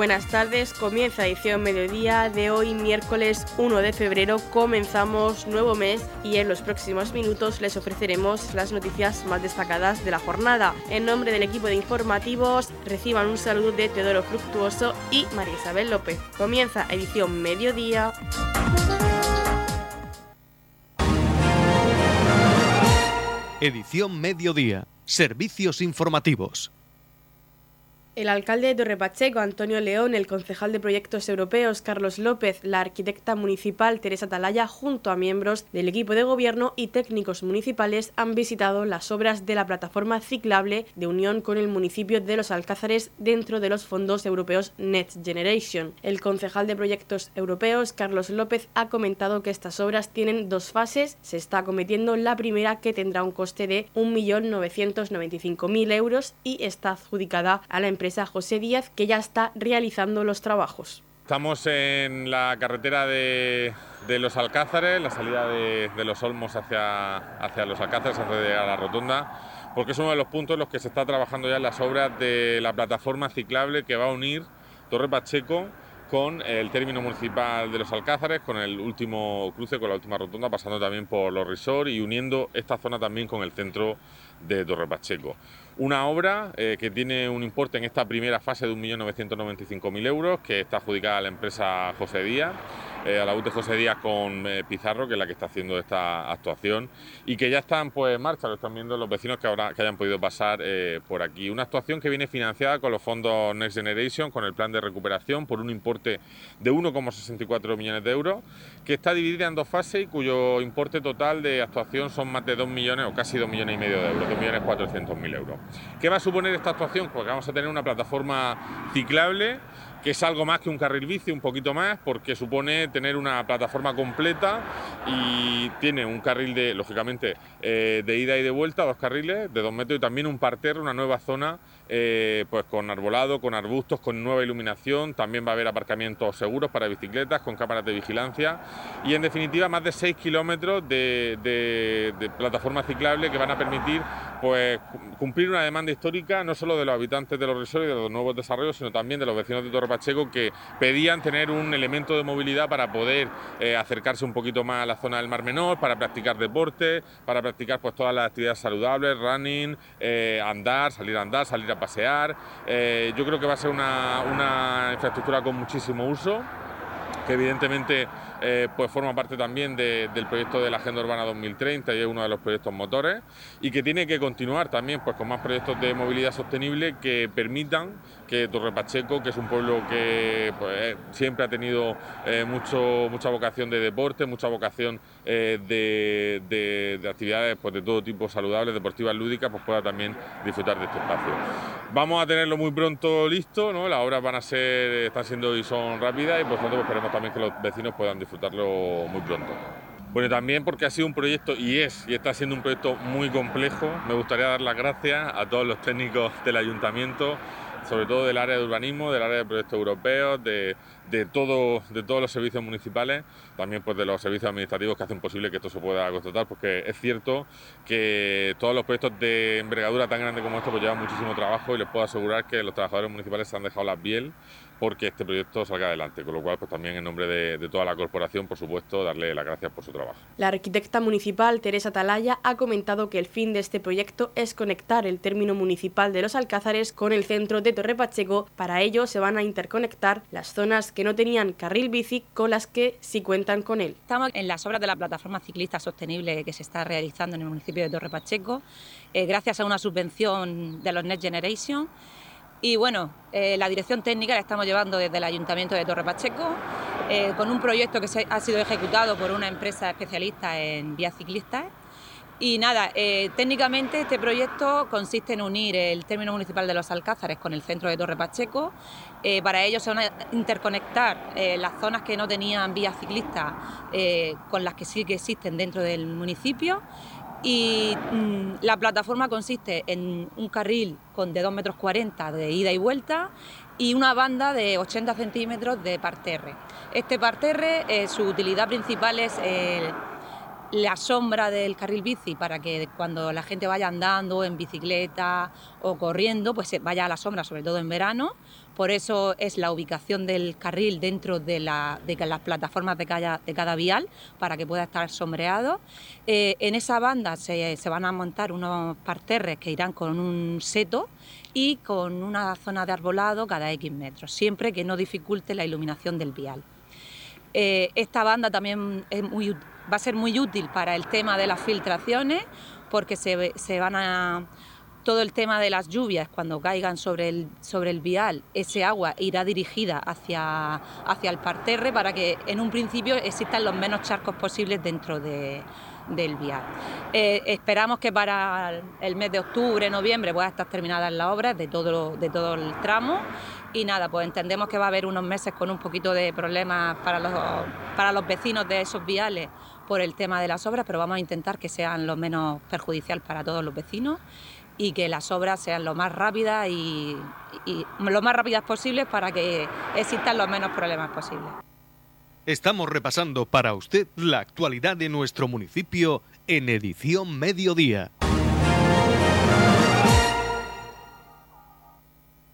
Buenas tardes, comienza edición mediodía de hoy miércoles 1 de febrero, comenzamos nuevo mes y en los próximos minutos les ofreceremos las noticias más destacadas de la jornada. En nombre del equipo de informativos reciban un saludo de Teodoro Fructuoso y María Isabel López. Comienza edición mediodía. Edición mediodía. Servicios informativos. El alcalde de Torrepacheco, Antonio León, el concejal de proyectos europeos, Carlos López, la arquitecta municipal, Teresa Talaya, junto a miembros del equipo de gobierno y técnicos municipales, han visitado las obras de la plataforma ciclable de unión con el municipio de Los Alcázares dentro de los fondos europeos Next Generation. El concejal de proyectos europeos, Carlos López, ha comentado que estas obras tienen dos fases. Se está acometiendo la primera, que tendrá un coste de 1.995.000 euros y está adjudicada a la empresa empresa José Díaz, que ya está realizando los trabajos. Estamos en la carretera de, Los Alcázares, la salida de, Los Olmos hacia, hacia Los Alcázares, hacia la rotonda, porque es uno de los puntos en los que se está trabajando ya las obras de la plataforma ciclable que va a unir Torre Pacheco con el término municipal de Los Alcázares, con el último cruce, con la última rotonda, pasando también por los resorts y uniendo esta zona también con el centro de Torre Pacheco. Una obra eh, que tiene un importe en esta primera fase de 1.995.000 euros, que está adjudicada a la empresa José Díaz, eh, a la UT José Díaz con eh, Pizarro, que es la que está haciendo esta actuación, y que ya están pues, en marcha, lo están viendo los vecinos que, ahora, que hayan podido pasar por aquí. Una actuación que viene financiada con los fondos Next Generation, con el plan de recuperación, por un importe de 1,64 millones de euros, que está dividida en dos fases y cuyo importe total de actuación son más de 2 millones o casi 2 millones y medio de euros, 2.400.000 euros. ¿Qué va a suponer esta actuación? Pues vamos a tener una plataforma ciclable que es algo más que un carril bici, un poquito más, porque supone tener una plataforma completa y tiene un carril de, lógicamente, eh, de ida y de vuelta, dos carriles de dos metros y también un parterre, una nueva zona eh, pues con arbolado, con arbustos, con nueva iluminación. También va a haber aparcamientos seguros para bicicletas, con cámaras de vigilancia. Y en definitiva, más de 6 kilómetros de, plataforma ciclable que van a permitir pues, cumplir una demanda histórica no solo de los habitantes de los resorts y de los nuevos desarrollos, sino también de los vecinos de Torre Pacheco que pedían tener un elemento de movilidad para poder eh, acercarse un poquito más a la zona del Mar Menor, para practicar deporte, para practicar pues, todas las actividades saludables, running, eh, andar, salir a andar, salir a pasear. Eh, yo creo que va a ser una, una infraestructura con muchísimo uso, que evidentemente eh, pues forma parte también del proyecto de la Agenda Urbana 2030 y es uno de los proyectos motores y que tiene que continuar también pues con más proyectos de movilidad sostenible que permitan que Torre Pacheco, que es un pueblo que pues, siempre ha tenido eh, mucho, mucha vocación de deporte, mucha vocación eh, de, actividades pues, de todo tipo saludables, deportivas, lúdicas, pues pueda también disfrutar de este espacio. Vamos a tenerlo muy pronto listo, ¿no? las obras van a ser, están siendo y son rápidas y por tanto pues, esperemos también que los vecinos puedan disfrutar disfrutarlo muy pronto. Bueno, también porque ha sido un proyecto, y es, y está siendo un proyecto muy complejo, me gustaría dar las gracias a todos los técnicos del ayuntamiento, sobre todo del área de urbanismo, del área de proyectos europeos, de, de, todo, de todos los servicios municipales, también pues de los servicios administrativos que hacen posible que esto se pueda constatar, porque es cierto que todos los proyectos de envergadura tan grande como esto pues llevan muchísimo trabajo y les puedo asegurar que los trabajadores municipales se han dejado la piel porque este proyecto salga adelante. Con lo cual, pues también en nombre de, toda la corporación, por supuesto, darle las gracias por su trabajo. La arquitecta municipal Teresa Talaya ha comentado que el fin de este proyecto es conectar el término municipal de los Alcázares con el centro de Torre Pacheco. Para ello se van a interconectar las zonas que no tenían carril bici con las que sí cuentan Estamos en las obras de la plataforma ciclista sostenible que se está realizando en el municipio de Torre Pacheco, eh, gracias a una subvención de los Next Generation y bueno, eh, la dirección técnica la estamos llevando desde el Ayuntamiento de Torre Pacheco, eh, con un proyecto que ha sido ejecutado por una empresa especialista en vías ciclistas. Y nada, eh, técnicamente este proyecto consiste en unir el término municipal de los Alcázares con el centro de Torre Pacheco. para ello se van a interconectar las zonas que no tenían vías ciclistas con las que sí que existen dentro del municipio y mm, la plataforma consiste en un carril con de 2 metros 40 de ida y vuelta y una banda de 80 centímetros de parterre. Este parterre, eh, su utilidad principal es la sombra del carril bici para que cuando la gente vaya andando en bicicleta o corriendo, pues vaya a la sombra, sobre todo en verano. Por eso es la ubicación del carril dentro de, las plataformas de cada, vial para que pueda estar sombreado. Eh, en esa banda se, van a montar unos parterres que irán con un seto y con una zona de arbolado cada X metros, siempre que no dificulte la iluminación del vial. Eh, esta banda también va a ser muy útil para el tema de las filtraciones porque se, van a todo el tema de las lluvias cuando caigan sobre el, sobre el vial, ese agua irá dirigida hacia, hacia el parterre para que en un principio existan los menos charcos posibles dentro del vial. Eh, esperamos que para el mes de octubre, noviembre pueda estar terminada la obra de todo, de todo el tramo y nada, pues entendemos que va a haber unos meses con un poquito de problemas para los, para los vecinos de esos viales por el tema de las obras, pero vamos a intentar que sean lo menos perjudicial para todos los vecinos y que las obras sean lo más rápidas y, y lo más rápidas posibles para que existan los menos problemas posibles. Estamos repasando para usted la actualidad de nuestro municipio en edición mediodía.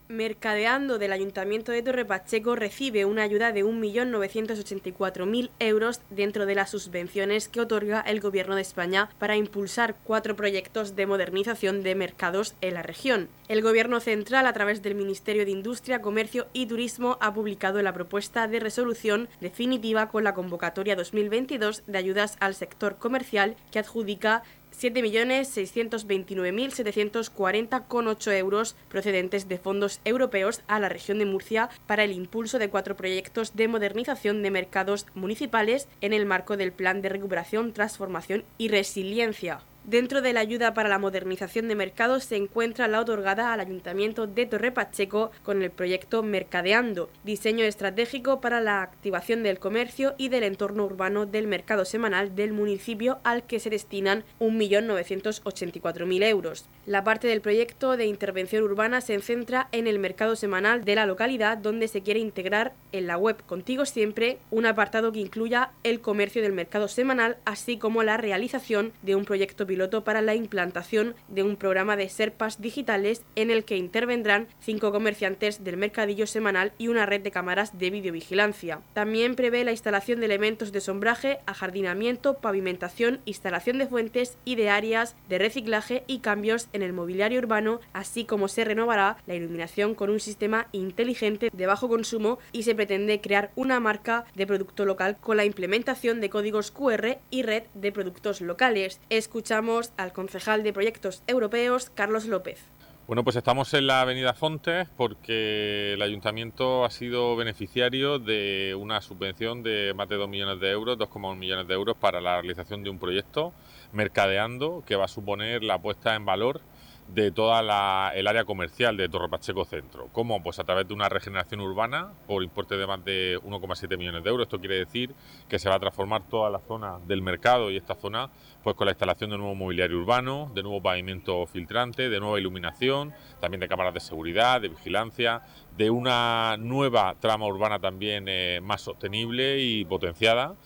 Mercadeando del Ayuntamiento de Torre Pacheco recibe una ayuda de 1.984.000 euros dentro de las subvenciones que otorga el Gobierno de España para impulsar cuatro proyectos de modernización de mercados en la región. El Gobierno central, a través del Ministerio de Industria, Comercio y Turismo, ha publicado la propuesta de resolución definitiva con la convocatoria 2022 de ayudas al sector comercial que adjudica 7.629.740,8 euros procedentes de fondos europeos a la región de Murcia para el impulso de cuatro proyectos de modernización de mercados municipales en el marco del Plan de Recuperación, Transformación y Resiliencia. Dentro de la ayuda para la modernización de mercados se encuentra la otorgada al Ayuntamiento de Torre Pacheco con el proyecto Mercadeando, diseño estratégico para la activación del comercio y del entorno urbano del mercado semanal del municipio al que se destinan 1.984.000 euros. La parte del proyecto de intervención urbana se centra en el mercado semanal de la localidad donde se quiere integrar en la web Contigo Siempre un apartado que incluya el comercio del mercado semanal así como la realización de un proyecto piloto para la implantación de un programa de serpas digitales en el que intervendrán cinco comerciantes del mercadillo semanal y una red de cámaras de videovigilancia. También prevé la instalación de elementos de sombraje, ajardinamiento, pavimentación, instalación de fuentes y de áreas de reciclaje y cambios en el mobiliario urbano, así como se renovará la iluminación con un sistema inteligente de bajo consumo y se pretende crear una marca de producto local con la implementación de códigos QR y red de productos locales. Escuchamos al concejal de proyectos europeos, Carlos López. Bueno, pues estamos en la Avenida Fontes porque el ayuntamiento ha sido beneficiario de una subvención de más de 2 millones de euros, 2,1 millones de euros para la realización de un proyecto mercadeando que va a suponer la puesta en valor de toda el área comercial de Torre Pacheco Centro. ¿Cómo? Pues a través de una regeneración urbana por importe de más de 1,7 millones de euros. Esto quiere decir que se va a transformar toda la zona del mercado y esta zona pues con la instalación de nuevo mobiliario urbano, de nuevo pavimento filtrante, de nueva iluminación, también de cámaras de seguridad, de vigilancia, de una nueva trama urbana también eh, más sostenible y potenciada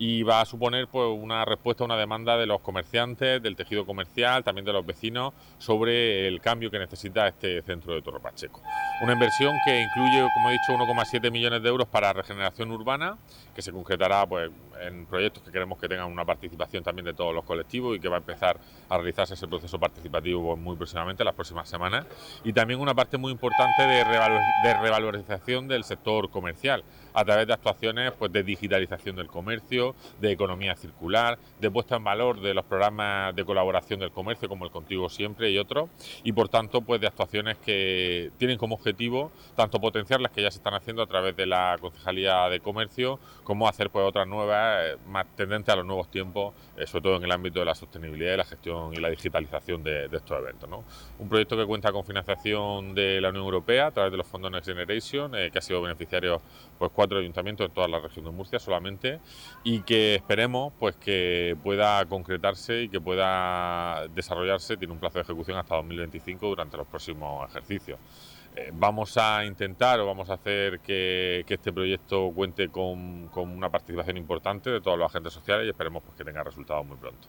y va a suponer pues, una respuesta a una demanda de los comerciantes, del tejido comercial, también de los vecinos sobre el cambio que necesita este centro de Torre Pacheco. Una inversión que incluye, como he dicho, 1,7 millones de euros para regeneración urbana, que se concretará pues, en proyectos que queremos que tengan una participación también de todos los colectivos y que va a empezar a realizarse ese proceso participativo pues, muy próximamente, las próximas semanas. Y también una parte muy importante de, de revalorización del sector comercial a través de actuaciones pues, de digitalización del comercio, de economía circular, de puesta en valor de los programas de colaboración del comercio como el Contigo Siempre y otros, y por tanto pues, de actuaciones que tienen como objetivo tanto potenciar las que ya se están haciendo a través de la Concejalía de Comercio, como hacer pues, otras nuevas, eh, más tendentes a los nuevos tiempos, eh, sobre todo en el ámbito de la sostenibilidad, la gestión y la digitalización de, estos eventos. Un proyecto que cuenta con financiación de la Unión Europea a través de los fondos Next Generation, eh, que ha sido beneficiario pues, cuatro ayuntamientos en toda la región de Murcia solamente y que esperemos pues que pueda concretarse y que pueda desarrollarse, tiene un plazo de ejecución hasta 2025 durante los próximos ejercicios. Eh, vamos a intentar o vamos a hacer que, este proyecto cuente con, una participación importante de todos los agentes sociales y esperemos pues, que tenga resultados muy pronto.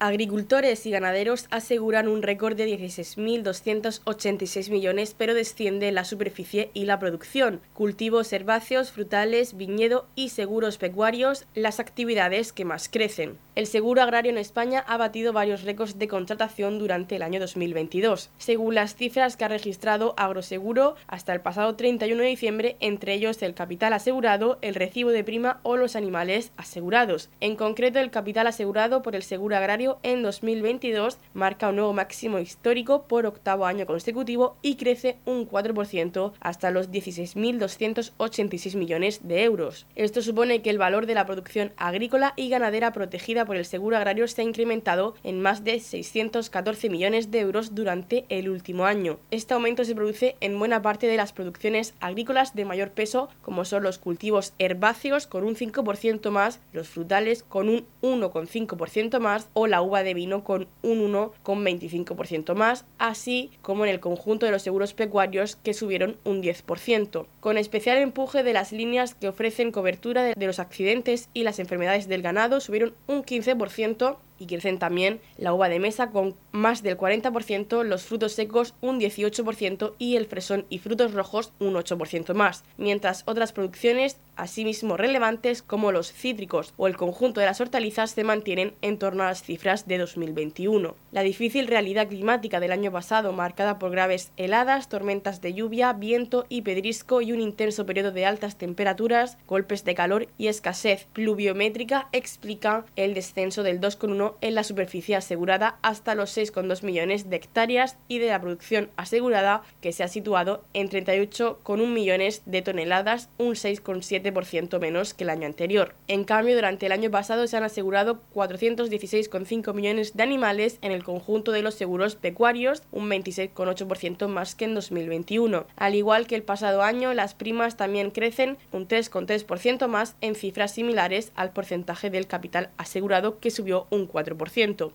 Agricultores y ganaderos aseguran un récord de 16.286 millones, pero desciende la superficie y la producción. Cultivos herbáceos, frutales, viñedo y seguros pecuarios, las actividades que más crecen. El seguro agrario en España ha batido varios récords de contratación durante el año 2022. Según las cifras que ha registrado Agroseguro hasta el pasado 31 de diciembre, entre ellos el capital asegurado, el recibo de prima o los animales asegurados. En concreto, el capital asegurado por el seguro agrario en 2022 marca un nuevo máximo histórico por octavo año consecutivo y crece un 4% hasta los 16.286 millones de euros. Esto supone que el valor de la producción agrícola y ganadera protegida por el seguro agrario se ha incrementado en más de 614 millones de euros durante el último año. Este aumento se produce en buena parte de las producciones agrícolas de mayor peso, como son los cultivos herbáceos con un 5% más, los frutales con un 1,5% más o la uva de vino con un 1,25% más, así como en el conjunto de los seguros pecuarios que subieron un 10%, con especial empuje de las líneas que ofrecen cobertura de los accidentes y las enfermedades del ganado subieron un 15% 15% y crecen también la uva de mesa con más del 40%, los frutos secos un 18% y el fresón y frutos rojos un 8% más, mientras otras producciones asimismo relevantes como los cítricos o el conjunto de las hortalizas se mantienen en torno a las cifras de 2021. La difícil realidad climática del año pasado, marcada por graves heladas, tormentas de lluvia, viento y pedrisco y un intenso periodo de altas temperaturas, golpes de calor y escasez pluviométrica, explica el descenso del 2,1 en la superficie asegurada hasta los 6,2 millones de hectáreas y de la producción asegurada que se ha situado en 38,1 millones de toneladas, un 6,7% menos que el año anterior. En cambio, durante el año pasado se han asegurado 416,5 millones de animales en el conjunto de los seguros pecuarios, un 26,8% más que en 2021. Al igual que el pasado año, las primas también crecen un 3,3% más en cifras similares al porcentaje del capital asegurado que subió un 4%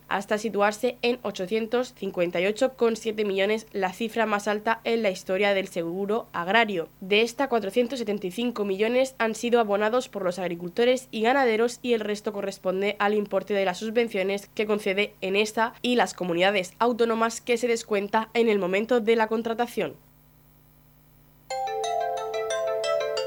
hasta situarse en 858,7 millones, la cifra más alta en la historia del seguro agrario. De esta, 475 millones han sido abonados por los agricultores y ganaderos y el resto corresponde al importe de las subvenciones que concede en esta y las comunidades autónomas que se descuenta en el momento de la contratación.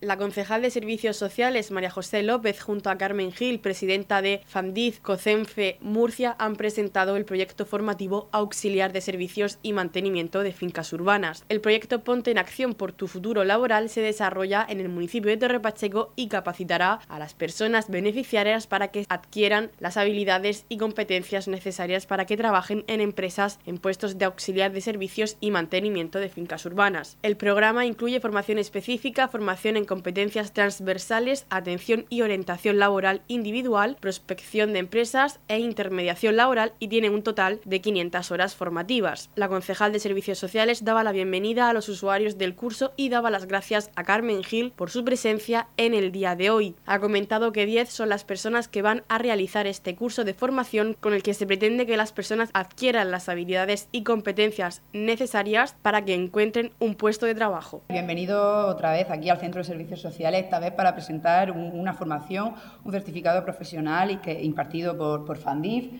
La concejal de Servicios Sociales, María José López, junto a Carmen Gil, presidenta de FANDIZ COCENFE Murcia, han presentado el proyecto formativo Auxiliar de Servicios y Mantenimiento de Fincas Urbanas. El proyecto Ponte en Acción por tu Futuro Laboral se desarrolla en el municipio de Torre Pacheco y capacitará a las personas beneficiarias para que adquieran las habilidades y competencias necesarias para que trabajen en empresas en puestos de auxiliar de servicios y mantenimiento de fincas urbanas. El programa incluye formación específica, formación en competencias transversales, atención y orientación laboral individual, prospección de empresas e intermediación laboral y tiene un total de 500 horas formativas. La concejal de Servicios Sociales daba la bienvenida a los usuarios del curso y daba las gracias a Carmen Gil por su presencia en el día de hoy. Ha comentado que 10 son las personas que van a realizar este curso de formación con el que se pretende que las personas adquieran las habilidades y competencias necesarias para que encuentren un puesto de trabajo. Bienvenido otra vez aquí al Centro de Servicios Servicios Sociales, esta vez para presentar una formación, un certificado profesional y que, impartido por, por FANDIF.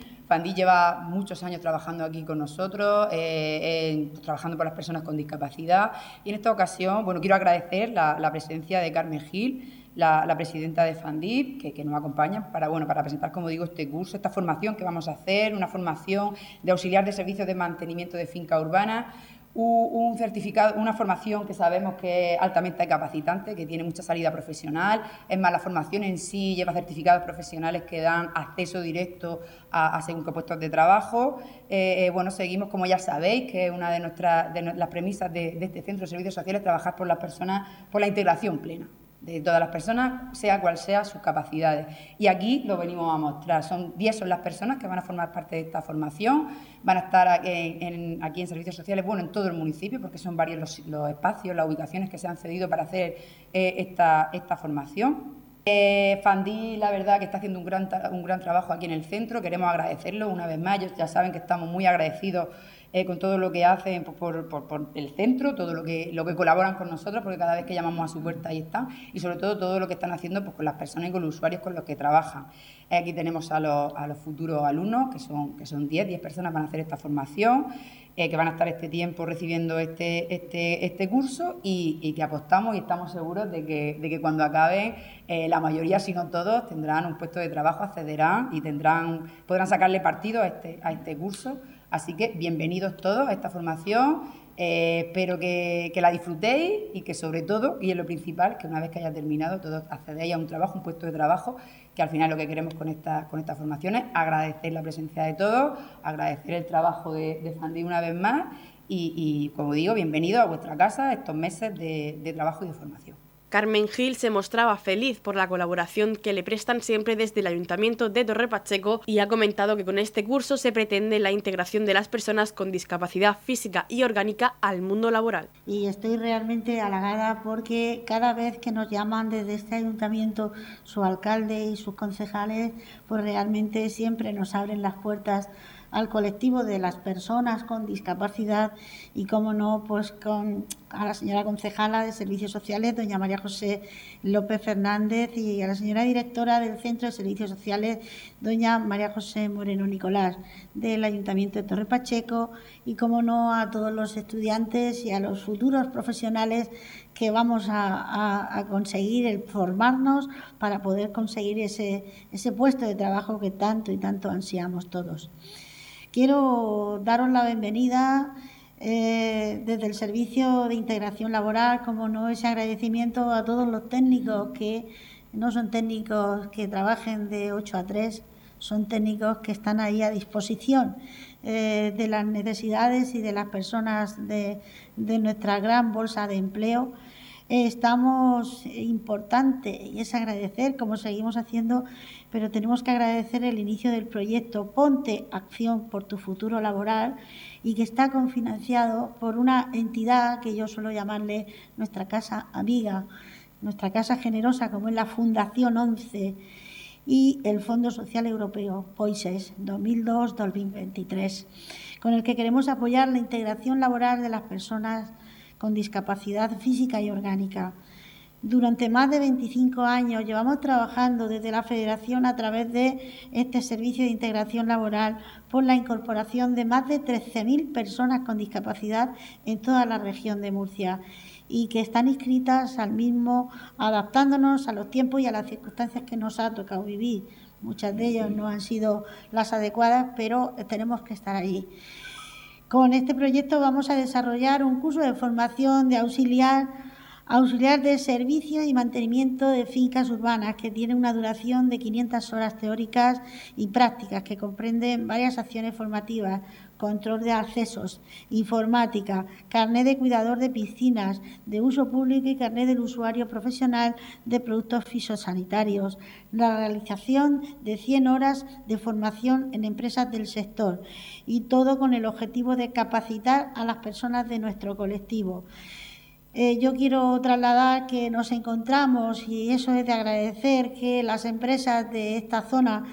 Lleva muchos años trabajando aquí con nosotros, eh, trabajando por las personas con discapacidad. Y en esta ocasión, bueno, quiero agradecer la, presencia de Carmen Gil, la, presidenta de FANDIP, que, que, nos acompaña para, bueno, para presentar, como digo, este curso, esta formación que vamos a hacer, una formación de auxiliar de servicios de mantenimiento de finca urbana, un certificado, una formación que sabemos que es altamente capacitante, que tiene mucha salida profesional. Es más, la formación en sí lleva certificados profesionales que dan acceso directo a, según qué puestos de trabajo. Eh, eh, bueno, seguimos, como ya sabéis, que es una de, nuestras, de las premisas de, de este centro de servicios sociales, trabajar por las personas, por la integración plena de todas las personas, sea cual sea sus capacidades. Y aquí lo venimos a mostrar. Son 10 son las personas que van a formar parte de esta formación, van a estar aquí en, servicios sociales, bueno, en todo el municipio, porque son varios los, espacios, las ubicaciones que se han cedido para hacer eh, esta, esta formación. Eh, la verdad, que está haciendo un gran, un gran trabajo aquí en el centro. Queremos agradecerlo una vez más. ya saben que estamos muy agradecidos eh, con todo lo que hacen por, el centro, todo lo que, lo que colaboran con nosotros, porque cada vez que llamamos a su puerta ahí están, y sobre todo todo lo que están haciendo pues, con las personas y con los usuarios con los que trabajan. Aquí tenemos a los, a los futuros alumnos, que son, que son 10, 10 personas van a hacer esta formación. Eh, que van a estar este tiempo recibiendo este, este, este curso y, que apostamos y estamos seguros de que, de que cuando acaben, eh, la mayoría, si no todos, tendrán un puesto de trabajo, accederán y tendrán, podrán sacarle partido a este, a este curso Así que bienvenidos todos a esta formación. Eh, espero que, la disfrutéis y que sobre todo, y es lo principal, que una vez que haya terminado, todos accedéis a un trabajo, un puesto de trabajo, que al final lo que queremos con, esta, con estas formaciones, agradecer la presencia de todos, agradecer el trabajo de, de una vez más y, como digo, bienvenidos a vuestra casa estos meses de trabajo y de formación. Carmen Gil se mostraba feliz por la colaboración que le prestan siempre desde el Ayuntamiento de Torre Pacheco y ha comentado que con este curso se pretende la integración de las personas con discapacidad física y orgánica al mundo laboral. Y estoy realmente halagada porque cada vez que nos llaman desde este ayuntamiento su alcalde y sus concejales, pues realmente siempre nos abren las puertas al colectivo de las personas con discapacidad y, como no, pues con a la señora concejala de Servicios Sociales, doña María José López Fernández, y a la señora directora del Centro de Servicios Sociales, doña María José Moreno Nicolás, del Ayuntamiento de Torre Pacheco, y, como no, a todos los estudiantes y a los futuros profesionales que vamos a, conseguir el formarnos para poder conseguir ese, ese puesto de trabajo que tanto y tanto ansiamos todos. Quiero daros la bienvenida eh, desde el Servicio de Integración Laboral, como no ese agradecimiento a todos los técnicos que no son técnicos que trabajen de 8 a 3, son técnicos que están ahí a disposición eh, de las necesidades y de las personas de, de nuestra gran bolsa de empleo estamos importante y es agradecer, como seguimos haciendo, pero tenemos que agradecer el inicio del proyecto Ponte Acción por tu futuro laboral y que está confinanciado por una entidad que yo suelo llamarle nuestra casa amiga, nuestra casa generosa, como es la Fundación 11 y el Fondo Social Europeo, POISES 2002-2023, con el que queremos apoyar la integración laboral de las personas con discapacidad física y orgánica. Durante más de 25 años llevamos trabajando desde la Federación a través de este servicio de integración laboral por la incorporación de más de 13.000 personas con discapacidad en toda la región de Murcia y que están inscritas al mismo, adaptándonos a los tiempos y a las circunstancias que nos ha tocado vivir. Muchas de ellas no han sido las adecuadas, pero tenemos que estar ahí. Con este proyecto vamos a desarrollar un curso de formación de auxiliar, auxiliar de servicio y mantenimiento de fincas urbanas que tiene una duración de 500 horas teóricas y prácticas que comprenden varias acciones formativas control de accesos, informática, carnet de cuidador de piscinas de uso público y carnet del usuario profesional de productos fisosanitarios, la realización de 100 horas de formación en empresas del sector y todo con el objetivo de capacitar a las personas de nuestro colectivo. Eh, yo quiero trasladar que nos encontramos, y eso es de agradecer, que las empresas de esta zona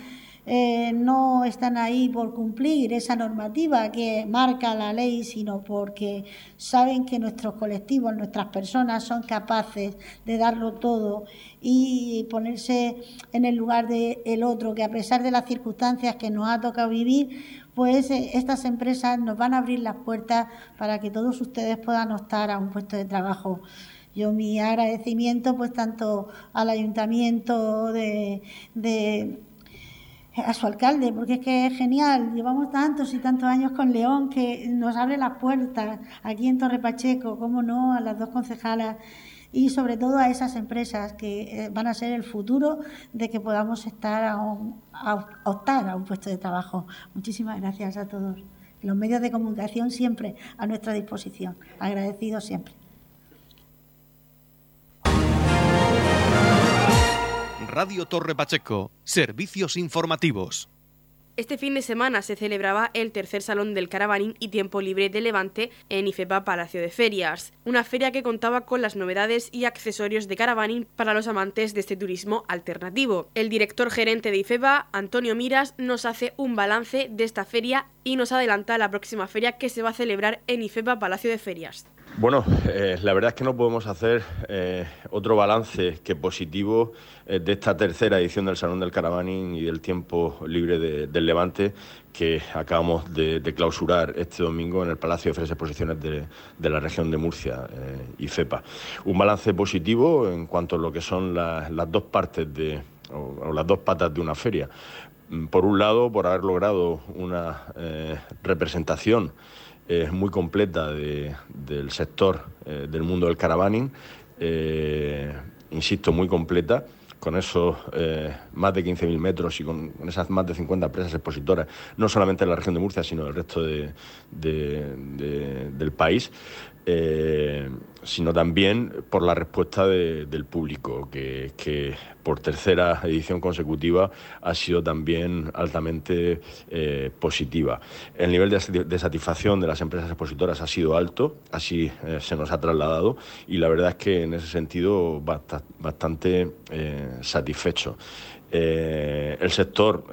eh, no están ahí por cumplir esa normativa que marca la ley, sino porque saben que nuestros colectivos, nuestras personas son capaces de darlo todo y ponerse en el lugar del otro, que a pesar de las circunstancias que nos ha tocado vivir, pues eh, estas empresas nos van a abrir las puertas para que todos ustedes puedan optar a un puesto de trabajo. yo mi agradecimiento pues tanto al ayuntamiento de, de a su alcalde, porque es que es genial. Llevamos tantos y tantos años con León que nos abre las puertas aquí en Torre Pacheco, cómo no, a las dos concejalas y sobre todo a esas empresas que eh, van a ser el futuro de que podamos estar a, optar a un puesto de trabajo. Muchísimas gracias a todos. Los medios de comunicación siempre a nuestra disposición. Agradecidos siempre. Radio Torre Pacheco, servicios informativos. Este fin de semana se celebraba el tercer Salón del Caravaning y Tiempo Libre de Levante en IFEPA Palacio de Ferias, una feria que contaba con las novedades y accesorios de caravaning para los amantes de este turismo alternativo. El director gerente de IFEPA, Antonio Miras, nos hace un balance de esta feria y nos adelanta la próxima feria que se va a celebrar en IFEPA Palacio de Ferias. Bueno, eh, la verdad es que no podemos hacer eh, otro balance que positivo eh, de esta tercera edición del Salón del Caravaning y del Tiempo Libre del Levante que acabamos de, clausurar este domingo en el Palacio de Ferias Exposiciones de, la región de Murcia y FEPA. Un balance positivo en cuanto a lo que son las dos partes de, o, las dos patas de una feria. Por un lado, por haber logrado una representación es muy completa del sector eh, del mundo del caravaning, eh, insisto, muy completa, con esos eh, más de 15.000 metros y con, esas más de 50 empresas expositoras, no solamente en la región de Murcia, sino en el resto del país. Eh, sino también por la respuesta del público, que, por tercera edición consecutiva ha sido también altamente eh, positiva. El nivel de, satisfacción de las empresas expositoras ha sido alto, así eh, se nos ha trasladado, y la verdad es que en ese sentido bastante satisfecho. El sector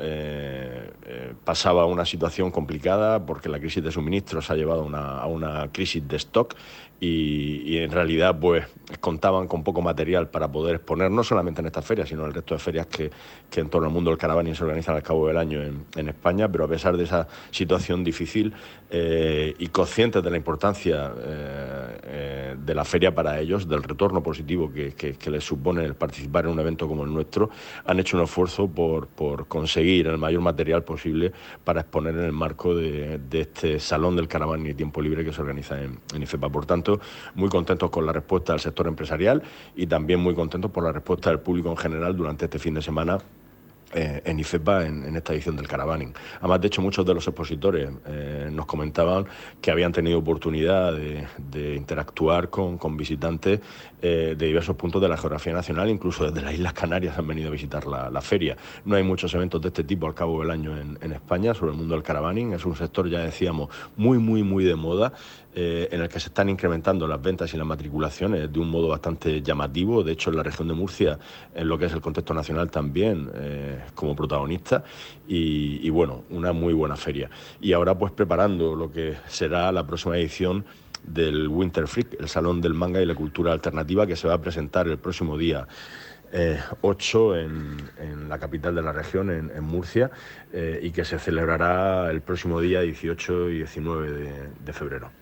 pasaba una situación complicada porque la crisis de suministros ha llevado a una crisis de stock y, en realidad pues contaban con poco material para poder exponer no solamente en esta feria, sino en el resto de ferias que, que en todo el mundo del caravaning se organizan al cabo del año en, España, pero a pesar de esa situación difícil eh, y conscientes de la importancia eh, eh, de la feria para ellos, del retorno positivo que, que, les supone el participar en un evento como el nuestro, han hecho un esfuerzo por, por conseguir el mayor material posible para exponer en el marco de, este Salón del Caravaning y Tiempo Libre que se organiza en, en IFEPA. Por tanto, muy contentos con la respuesta del sector empresarial y también muy contentos por la respuesta del público en general durante este fin de semana eh, en IFEPA en, esta edición del Caravaning. Además, de hecho, muchos de los expositores eh, nos comentaban que habían tenido oportunidad de, interactuar con, visitantes eh, de diversos puntos de la geografía nacional, incluso desde las Islas Canarias han venido a visitar la, feria. No hay muchos eventos de este tipo al cabo del año en, España sobre el mundo del caravaning. Es un sector, ya decíamos, muy, muy, muy de moda. En el que se están incrementando las ventas y las matriculaciones de un modo bastante llamativo. De hecho, en la región de Murcia, en lo que es el contexto nacional también, como protagonista y, bueno, una muy buena feria. Y ahora pues preparando lo que será la próxima edición del Winter Freak, el Salón del Manga y la Cultura Alternativa, que se va a presentar el próximo día 8 eh, en, la capital de la región, en, Murcia, eh, y que se celebrará el próximo día 18 y 19 de febrero.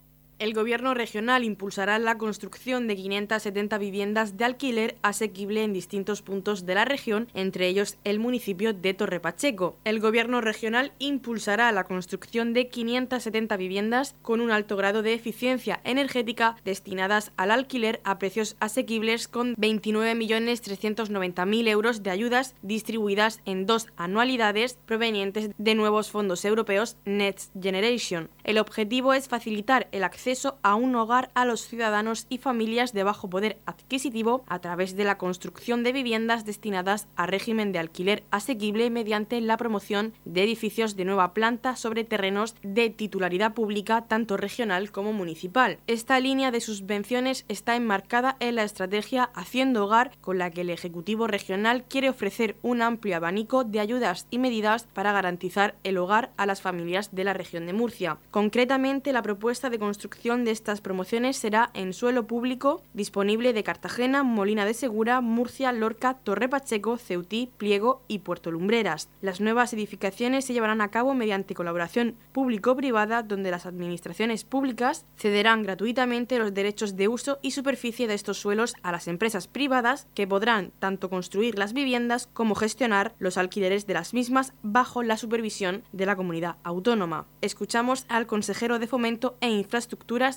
el Gobierno regional impulsará la construcción de 570 viviendas de alquiler asequible en distintos puntos de la región, entre ellos el municipio de Torrepacheco. El Gobierno regional impulsará la construcción de 570 viviendas con un alto grado de eficiencia energética destinadas al alquiler a precios asequibles con 29.390.000 euros de ayudas distribuidas en dos anualidades provenientes de nuevos fondos europeos Next Generation. El objetivo es facilitar el acceso a un hogar a los ciudadanos y familias de bajo poder adquisitivo a través de la construcción de viviendas destinadas a régimen de alquiler asequible mediante la promoción de edificios de nueva planta sobre terrenos de titularidad pública tanto regional como municipal. Esta línea de subvenciones está enmarcada en la estrategia Haciendo Hogar con la que el Ejecutivo Regional quiere ofrecer un amplio abanico de ayudas y medidas para garantizar el hogar a las familias de la región de Murcia. Concretamente, la propuesta de construcción ejecución de estas promociones será en suelo público disponible de Cartagena, Molina de Segura, Murcia, Lorca, Torre Pacheco, Ceutí, Pliego y Puerto Lumbreras. Las nuevas edificaciones se llevarán a cabo mediante colaboración público-privada donde las administraciones públicas cederán gratuitamente los derechos de uso y superficie de estos suelos a las empresas privadas que podrán tanto construir las viviendas como gestionar los alquileres de las mismas bajo la supervisión de la comunidad autónoma. Escuchamos al consejero de Fomento e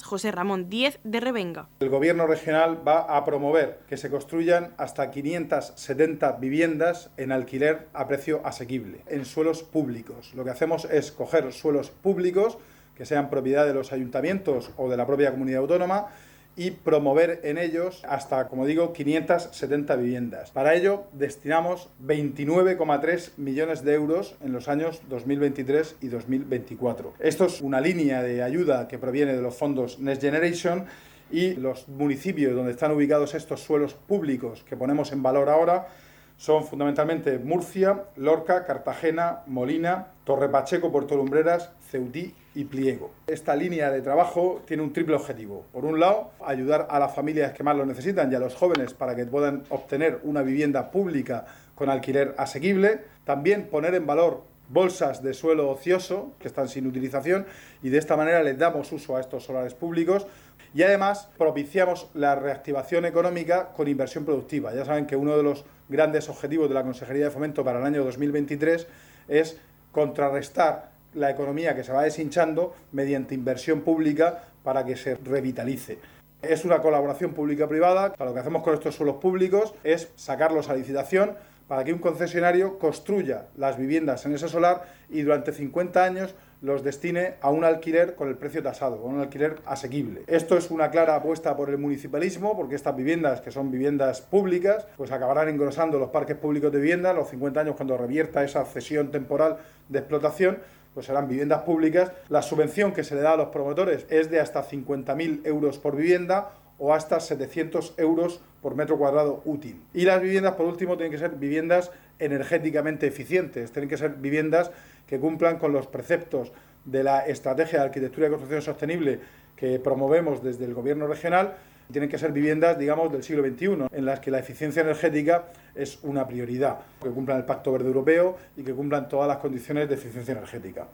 José Ramón Díez de Revenga. El Gobierno regional va a promover que se construyan hasta 570 viviendas en alquiler a precio asequible, en suelos públicos. Lo que hacemos es coger suelos públicos que sean propiedad de los ayuntamientos o de la propia comunidad autónoma y promover en ellos hasta, como digo, 570 viviendas. Para ello destinamos 29,3 millones de euros en los años 2023 y 2024. Esto es una línea de ayuda que proviene de los fondos Next Generation y los municipios donde están ubicados estos suelos públicos que ponemos en valor ahora son fundamentalmente Murcia, Lorca, Cartagena, Molina, Torre Pacheco, Puerto Lumbreras, Ceutí y Pliego. Esta línea de trabajo tiene un triple objetivo. Por un lado, ayudar a las familias que más lo necesitan y a los jóvenes para que puedan obtener una vivienda pública con alquiler asequible. También poner en valor bolsas de suelo ocioso que están sin utilización y de esta manera les damos uso a estos solares públicos y además propiciamos la reactivación económica con inversión productiva. Ya saben que uno de los grandes objetivos de la Consejería de Fomento para el año 2023 es contrarrestar la economía que se va deshinchando mediante inversión pública para que se revitalice. Es una colaboración pública-privada. Lo que hacemos con estos suelos públicos es sacarlos a licitación para que un concesionario construya las viviendas en ese solar y durante 50 años los destine a un alquiler con el precio tasado, con un alquiler asequible. Esto es una clara apuesta por el municipalismo, porque estas viviendas, que son viviendas públicas, pues acabarán engrosando los parques públicos de vivienda los 50 años cuando revierta esa cesión temporal de explotación pues serán viviendas públicas. La subvención que se le da a los promotores es de hasta 50.000 euros por vivienda o hasta 700 euros por metro cuadrado útil. Y las viviendas, por último, tienen que ser viviendas energéticamente eficientes, tienen que ser viviendas que cumplan con los preceptos de la estrategia de arquitectura y construcción sostenible que promovemos desde el gobierno regional. Tienen que ser viviendas, digamos, del siglo XXI, en las que la eficiencia energética es una prioridad, que cumplan el Pacto Verde Europeo y que cumplan todas las condiciones de eficiencia energética.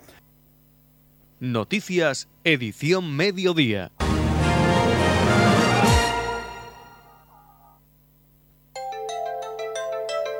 Noticias, edición mediodía.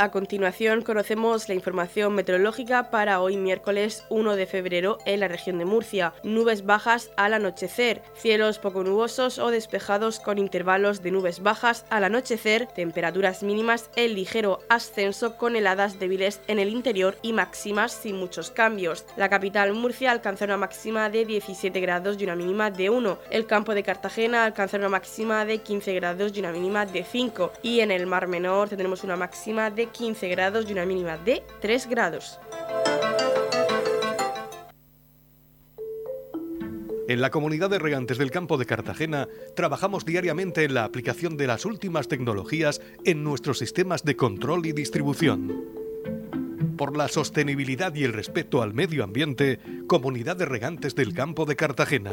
A continuación conocemos la información meteorológica para hoy miércoles 1 de febrero en la región de Murcia. Nubes bajas al anochecer, cielos poco nubosos o despejados con intervalos de nubes bajas al anochecer, temperaturas mínimas en ligero ascenso con heladas débiles en el interior y máximas sin muchos cambios. La capital Murcia alcanza una máxima de 17 grados y una mínima de 1. El campo de Cartagena alcanza una máxima de 15 grados y una mínima de 5. Y en el Mar Menor tendremos una máxima de 15 grados y una mínima de 3 grados. En la comunidad de regantes del campo de Cartagena trabajamos diariamente en la aplicación de las últimas tecnologías en nuestros sistemas de control y distribución. Por la sostenibilidad y el respeto al medio ambiente, Comunidad de Regantes del Campo de Cartagena.